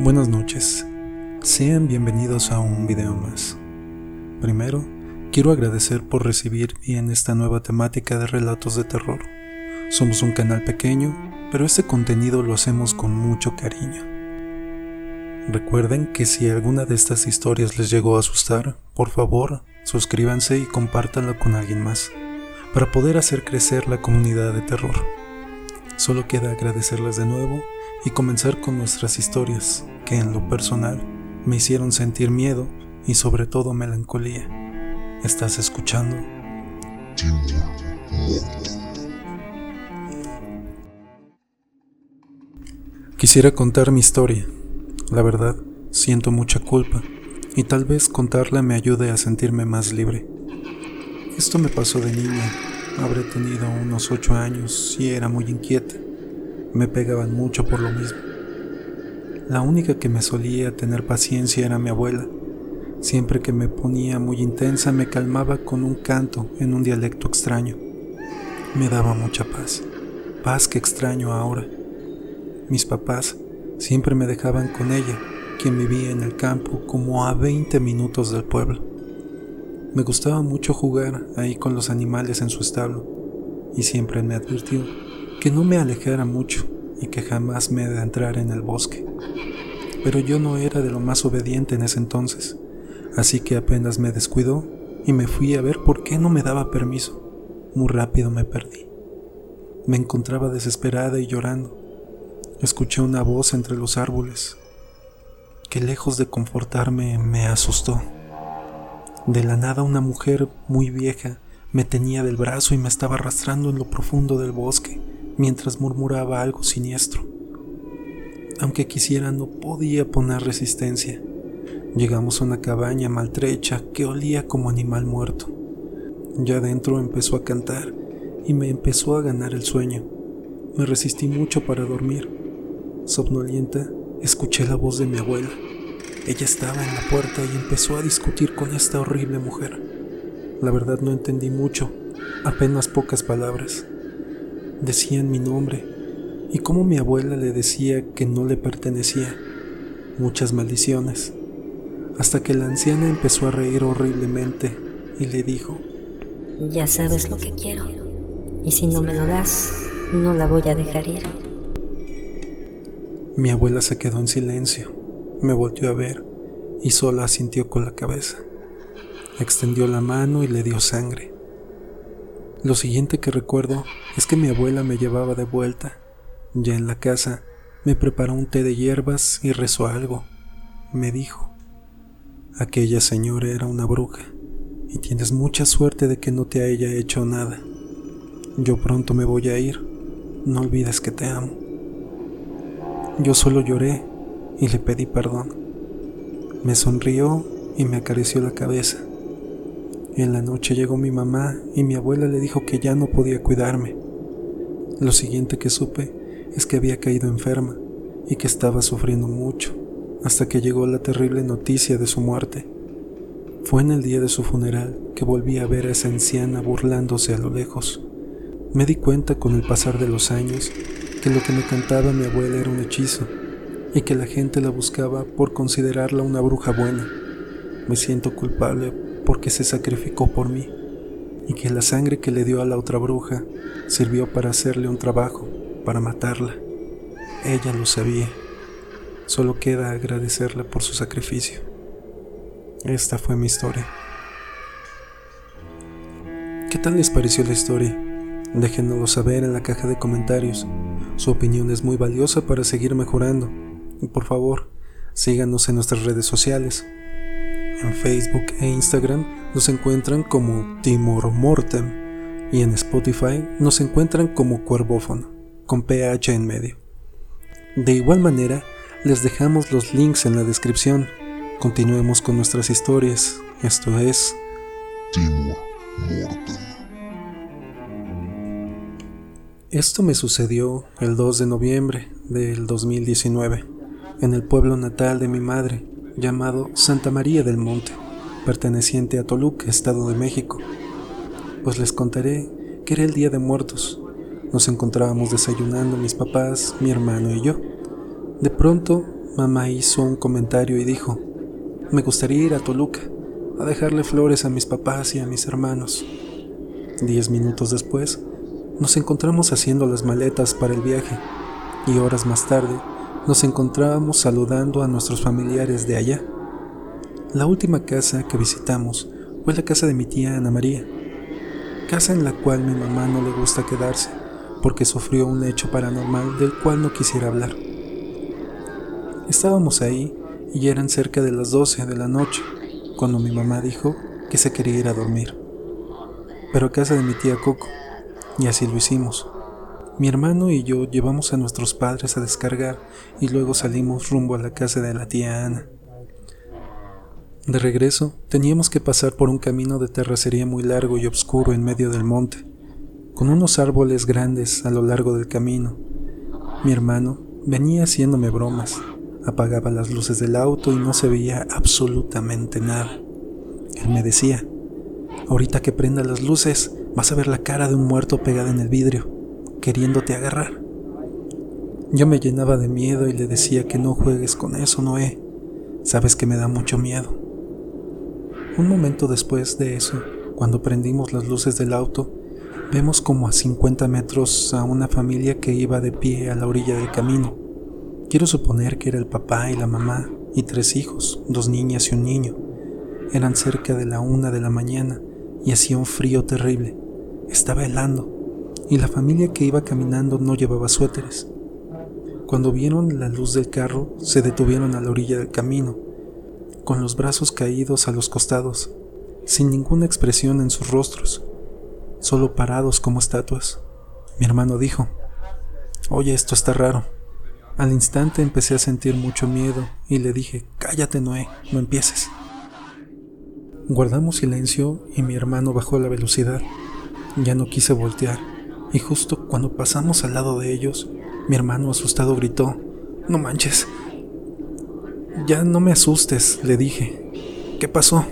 Buenas noches, sean bienvenidos a un video más. Primero, quiero agradecer por recibir bien esta nueva temática de relatos de terror. Somos un canal pequeño, pero este contenido lo hacemos con mucho cariño. Recuerden que si alguna de estas historias les llegó a asustar, por favor, suscríbanse y compártanla con alguien más, para poder hacer crecer la comunidad de terror. Solo queda agradecerles de nuevo y comenzar con nuestras historias, que en lo personal me hicieron sentir miedo y sobre todo melancolía. ¿Estás escuchando? Quisiera contar mi historia. La verdad, siento mucha culpa y tal vez contarla me ayude a sentirme más libre. Esto me pasó de niña. Habré tenido unos ocho años y era muy inquieta. Me pegaban mucho por lo mismo. La única que me solía tener paciencia era mi abuela. Siempre que me ponía muy intensa me calmaba con un canto en un dialecto extraño. Me daba mucha paz, paz que extraño ahora. Mis papás siempre me dejaban con ella, quien vivía en el campo como a 20 minutos del pueblo. Me gustaba mucho jugar ahí con los animales en su establo y siempre me advirtió que no me alejara mucho y que jamás me adentrara en el bosque. Pero yo no era de lo más obediente en ese entonces, así que apenas me descuidó y me fui a ver por qué no me daba permiso. Muy rápido me perdí. Me encontraba desesperada y llorando. Escuché una voz entre los árboles que lejos de confortarme me asustó. De la nada una mujer muy vieja me tenía del brazo y me estaba arrastrando en lo profundo del bosque mientras murmuraba algo siniestro. Aunque quisiera no podía poner resistencia. Llegamos a una cabaña maltrecha que olía como animal muerto. Ya dentro empezó a cantar y me empezó a ganar el sueño. Me resistí mucho para dormir. Somnolienta, escuché la voz de mi abuela. Ella estaba en la puerta y empezó a discutir con esta horrible mujer. La verdad no entendí mucho, apenas pocas palabras decían mi nombre y como mi abuela le decía que no le pertenecía. Muchas maldiciones. Hasta que la anciana empezó a reír horriblemente y le dijo, Ya sabes lo que quiero. Y si no me lo das, no la voy a dejar ir. Mi abuela se quedó en silencio, me volteó a ver y sola asintió con la cabeza. Extendió la mano y le dio sangre. Lo siguiente que recuerdo es que mi abuela me llevaba de vuelta. Ya en la casa, me preparó un té de hierbas y rezó algo. Me dijo, aquella señora era una bruja y tienes mucha suerte de que no te haya hecho nada. Yo pronto me voy a ir, no olvides que te amo. Yo solo lloré y le pedí perdón. Me sonrió y me acarició la cabeza. En la noche llegó mi mamá y mi abuela le dijo que ya no podía cuidarme. Lo siguiente que supe es que había caído enferma y que estaba sufriendo mucho, hasta que llegó la terrible noticia de su muerte. Fue en el día de su funeral que volví a ver a esa anciana burlándose a lo lejos. Me di cuenta con el pasar de los años que lo que me cantaba mi abuela era un hechizo y que la gente la buscaba por considerarla una bruja buena. Me siento culpable porque se sacrificó por mí y que la sangre que le dio a la otra bruja sirvió para hacerle un trabajo, para matarla. Ella lo sabía. Solo queda agradecerle por su sacrificio. Esta fue mi historia. ¿Qué tal les pareció la historia? Déjenoslo saber en la caja de comentarios. Su opinión es muy valiosa para seguir mejorando. Y por favor, síganos en nuestras redes sociales. En Facebook e Instagram nos encuentran como Timor Mortem y en Spotify nos encuentran como Cuervófono, con PH en medio. De igual manera, les dejamos los links en la descripción. Continuemos con nuestras historias. Esto es Timor Mortem. Esto me sucedió el 2 de noviembre del 2019 en el pueblo natal de mi madre, llamado Santa María del Monte, perteneciente a Toluca, Estado de México. Pues les contaré que era el Día de Muertos. Nos encontrábamos desayunando mis papás, mi hermano y yo. De pronto mamá hizo un comentario y dijo, me gustaría ir a Toluca a dejarle flores a mis papás y a mis hermanos. Diez minutos después, nos encontramos haciendo las maletas para el viaje y horas más tarde nos encontrábamos saludando a nuestros familiares de allá. La última casa que visitamos fue la casa de mi tía Ana María, casa en la cual mi mamá no le gusta quedarse porque sufrió un hecho paranormal del cual no quisiera hablar. Estábamos ahí y eran cerca de las 12 de la noche cuando mi mamá dijo que se quería ir a dormir, pero a casa de mi tía Coco, y así lo hicimos. Mi hermano y yo llevamos a nuestros padres a descargar y luego salimos rumbo a la casa de la tía Ana. De regreso, teníamos que pasar por un camino de terracería muy largo y oscuro en medio del monte, con unos árboles grandes a lo largo del camino. Mi hermano venía haciéndome bromas, apagaba las luces del auto y no se veía absolutamente nada. Él me decía, ahorita que prenda las luces vas a ver la cara de un muerto pegada en el vidrio queriéndote agarrar. Yo me llenaba de miedo y le decía que no juegues con eso, Noé. Sabes que me da mucho miedo. Un momento después de eso, cuando prendimos las luces del auto, vemos como a 50 metros a una familia que iba de pie a la orilla del camino. Quiero suponer que era el papá y la mamá y tres hijos, dos niñas y un niño. Eran cerca de la una de la mañana y hacía un frío terrible. Estaba helando y la familia que iba caminando no llevaba suéteres. Cuando vieron la luz del carro, se detuvieron a la orilla del camino, con los brazos caídos a los costados, sin ninguna expresión en sus rostros, solo parados como estatuas. Mi hermano dijo, Oye, esto está raro. Al instante empecé a sentir mucho miedo y le dije, Cállate, Noé, no empieces. Guardamos silencio y mi hermano bajó la velocidad. Ya no quise voltear y justo cuando pasamos al lado de ellos, mi hermano asustado gritó, No manches. Ya no me asustes, le dije. ¿Qué pasó?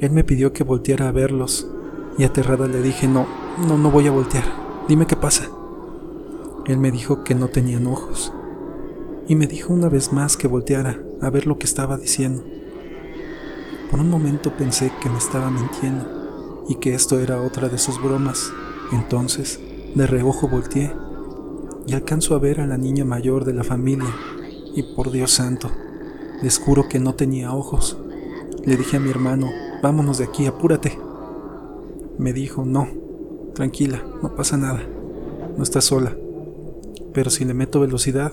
Él me pidió que volteara a verlos y aterrada le dije, no, no, no voy a voltear. Dime qué pasa. Él me dijo que no tenían ojos y me dijo una vez más que volteara a ver lo que estaba diciendo. Por un momento pensé que me estaba mintiendo y que esto era otra de sus bromas entonces, de reojo volteé y alcanzo a ver a la niña mayor de la familia, y por Dios santo, les juro que no tenía ojos. Le dije a mi hermano, vámonos de aquí, apúrate. Me dijo, no, tranquila, no pasa nada, no estás sola. Pero si le meto velocidad,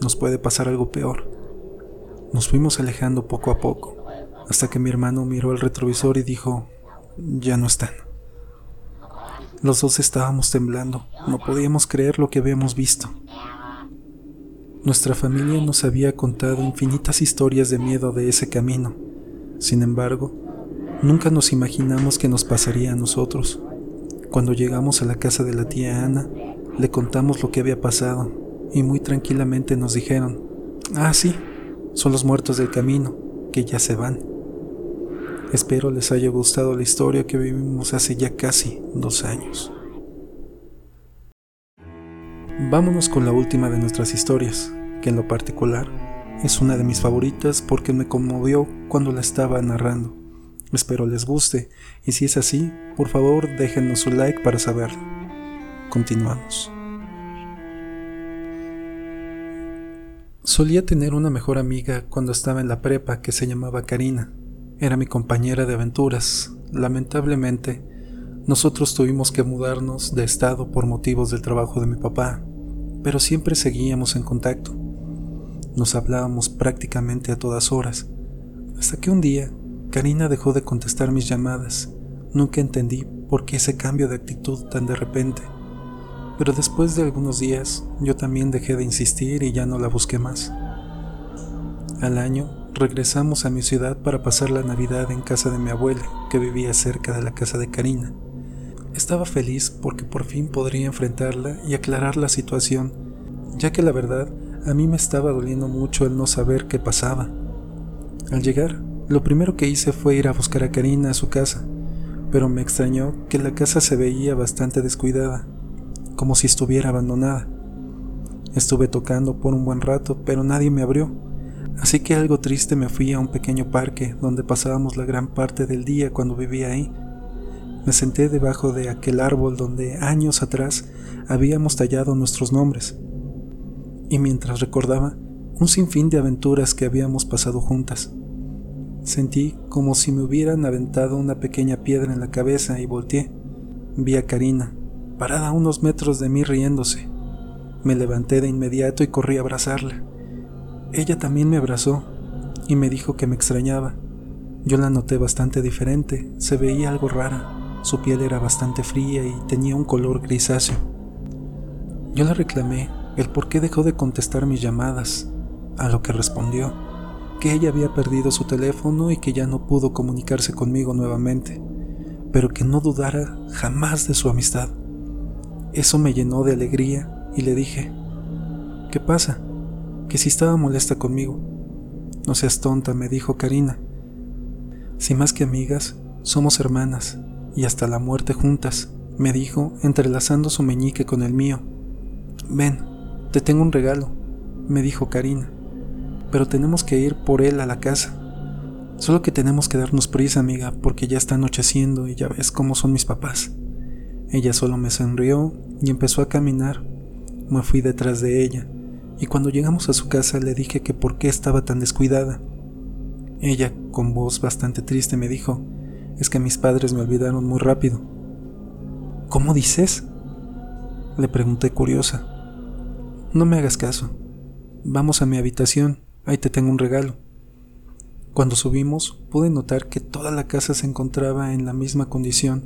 nos puede pasar algo peor. Nos fuimos alejando poco a poco, hasta que mi hermano miró el retrovisor y dijo, ya no están. Los dos estábamos temblando, no podíamos creer lo que habíamos visto. Nuestra familia nos había contado infinitas historias de miedo de ese camino. Sin embargo, nunca nos imaginamos que nos pasaría a nosotros. Cuando llegamos a la casa de la tía Ana, le contamos lo que había pasado y muy tranquilamente nos dijeron, ah, sí, son los muertos del camino, que ya se van. Espero les haya gustado la historia que vivimos hace ya casi dos años. Vámonos con la última de nuestras historias, en lo particular es una de mis favoritas porque me conmovió cuando la estaba narrando. Espero les guste y si es así, por favor déjenos su like para saberlo. Continuamos. Solía tener una mejor amiga cuando estaba en la prepa que se llamaba Karina. Era mi compañera de aventuras. Lamentablemente, nosotros tuvimos que mudarnos de estado por motivos del trabajo de mi papá, pero siempre seguíamos en contacto. Nos hablábamos prácticamente a todas horas, hasta que un día Karina dejó de contestar mis llamadas. Nunca entendí por qué ese cambio de actitud tan de repente, pero después de algunos días yo también dejé de insistir y ya no la busqué más. Al año regresamos a mi ciudad para pasar la Navidad en casa de mi abuela, que vivía cerca de la casa de Karina. Estaba feliz porque por fin podría enfrentarla y aclarar la situación, ya que la verdad a mí me estaba doliendo mucho el no saber qué pasaba. Al llegar, lo primero que hice fue ir a buscar a Karina a su casa, pero me extrañó que la casa se veía bastante descuidada, como si estuviera abandonada. Estuve tocando por un buen rato, pero nadie me abrió. Así que algo triste me fui a un pequeño parque donde pasábamos la gran parte del día cuando vivía ahí. Me senté debajo de aquel árbol donde años atrás habíamos tallado nuestros nombres. Y mientras recordaba un sinfín de aventuras que habíamos pasado juntas, sentí como si me hubieran aventado una pequeña piedra en la cabeza y volteé. Vi a Karina, parada a unos metros de mí riéndose. Me levanté de inmediato y corrí a abrazarla. Ella también me abrazó y me dijo que me extrañaba. Yo la noté bastante diferente, se veía algo rara, su piel era bastante fría y tenía un color grisáceo. Yo le reclamé el por qué dejó de contestar mis llamadas, a lo que respondió que ella había perdido su teléfono y que ya no pudo comunicarse conmigo nuevamente, pero que no dudara jamás de su amistad. Eso me llenó de alegría y le dije, ¿qué pasa? Que si estaba molesta conmigo. No seas tonta, me dijo Karina. Si más que amigas, somos hermanas y hasta la muerte juntas, me dijo, entrelazando su meñique con el mío. Ven, te tengo un regalo, me dijo Karina, pero tenemos que ir por él a la casa. Solo que tenemos que darnos prisa, amiga, porque ya está anocheciendo y ya ves cómo son mis papás. Ella solo me sonrió y empezó a caminar. Me fui detrás de ella, y cuando llegamos a su casa le dije que por qué estaba tan descuidada. Ella, con voz bastante triste, me dijo, es que mis padres me olvidaron muy rápido. ¿Cómo dices? Le pregunté curiosa. No me hagas caso. Vamos a mi habitación, ahí te tengo un regalo. Cuando subimos, pude notar que toda la casa se encontraba en la misma condición,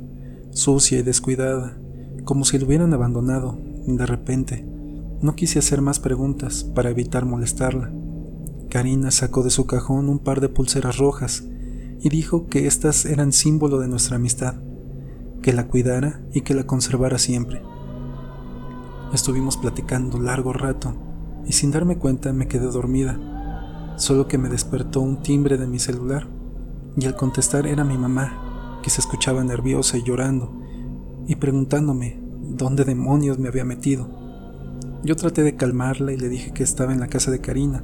sucia y descuidada, como si lo hubieran abandonado de repente. No quise hacer más preguntas para evitar molestarla. Karina sacó de su cajón un par de pulseras rojas y dijo que éstas eran símbolo de nuestra amistad, que la cuidara y que la conservara siempre. Estuvimos platicando largo rato y sin darme cuenta me quedé dormida, solo que me despertó un timbre de mi celular y al contestar era mi mamá, que se escuchaba nerviosa y llorando y preguntándome dónde demonios me había metido. Yo traté de calmarla y le dije que estaba en la casa de Karina,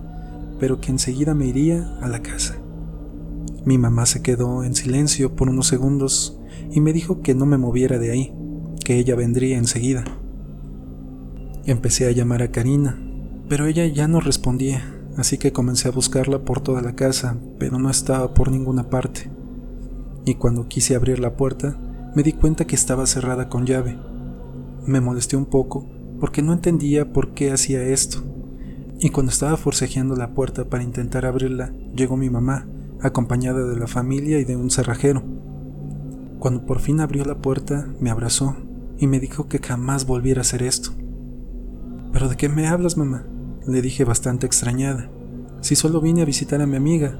pero que enseguida me iría a la casa. Mi mamá se quedó en silencio por unos segundos y me dijo que no me moviera de ahí, que ella vendría enseguida. Empecé a llamar a Karina, pero ella ya no respondía, así que comencé a buscarla por toda la casa, pero no estaba por ninguna parte. Y cuando quise abrir la puerta, me di cuenta que estaba cerrada con llave. Me molesté un poco porque no entendía por qué hacía esto. Y cuando estaba forcejeando la puerta para intentar abrirla, llegó mi mamá, acompañada de la familia y de un cerrajero. Cuando por fin abrió la puerta, me abrazó y me dijo que jamás volviera a hacer esto. ¿Pero de qué me hablas, mamá? Le dije bastante extrañada. Si solo vine a visitar a mi amiga.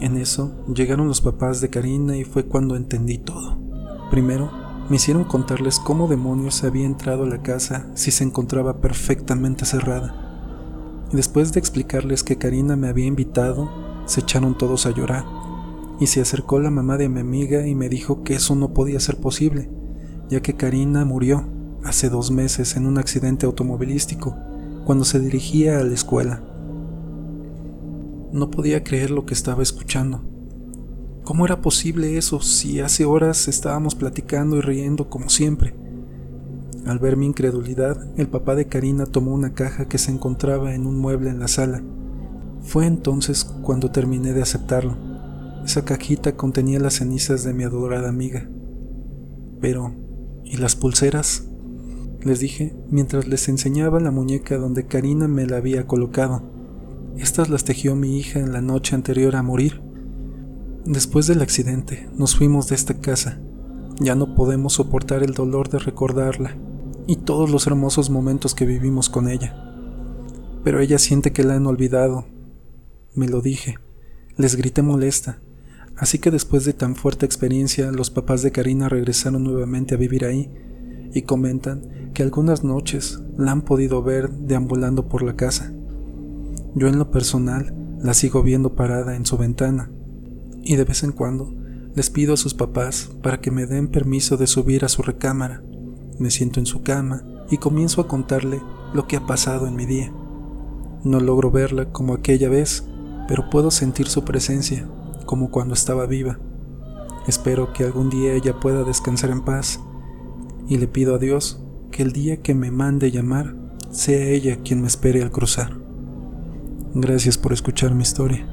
En eso llegaron los papás de Karina y fue cuando entendí todo. Primero, me hicieron contarles cómo demonios había entrado a la casa si se encontraba perfectamente cerrada. Después de explicarles que Karina me había invitado, se echaron todos a llorar. Y se acercó la mamá de mi amiga y me dijo que eso no podía ser posible, ya que Karina murió hace dos meses en un accidente automovilístico cuando se dirigía a la escuela. No podía creer lo que estaba escuchando. ¿Cómo era posible eso si hace horas estábamos platicando y riendo como siempre? Al ver mi incredulidad, el papá de Karina tomó una caja que se encontraba en un mueble en la sala. Fue entonces cuando terminé de aceptarlo. Esa cajita contenía las cenizas de mi adorada amiga. Pero, ¿y las pulseras? Les dije mientras les enseñaba la muñeca donde Karina me la había colocado. Estas las tejió mi hija en la noche anterior a morir. Después del accidente, nos fuimos de esta casa. Ya no podemos soportar el dolor de recordarla y todos los hermosos momentos que vivimos con ella. Pero ella siente que la han olvidado. Me lo dije. Les grité molesta. Así que después de tan fuerte experiencia, los papás de Karina regresaron nuevamente a vivir ahí y comentan que algunas noches la han podido ver deambulando por la casa. Yo en lo personal la sigo viendo parada en su ventana y de vez en cuando les pido a sus papás para que me den permiso de subir a su recámara. Me siento en su cama y comienzo a contarle lo que ha pasado en mi día. No logro verla como aquella vez, pero puedo sentir su presencia, como cuando estaba viva. Espero que algún día ella pueda descansar en paz y le pido a Dios que el día que me mande llamar sea ella quien me espere al cruzar. Gracias por escuchar mi historia.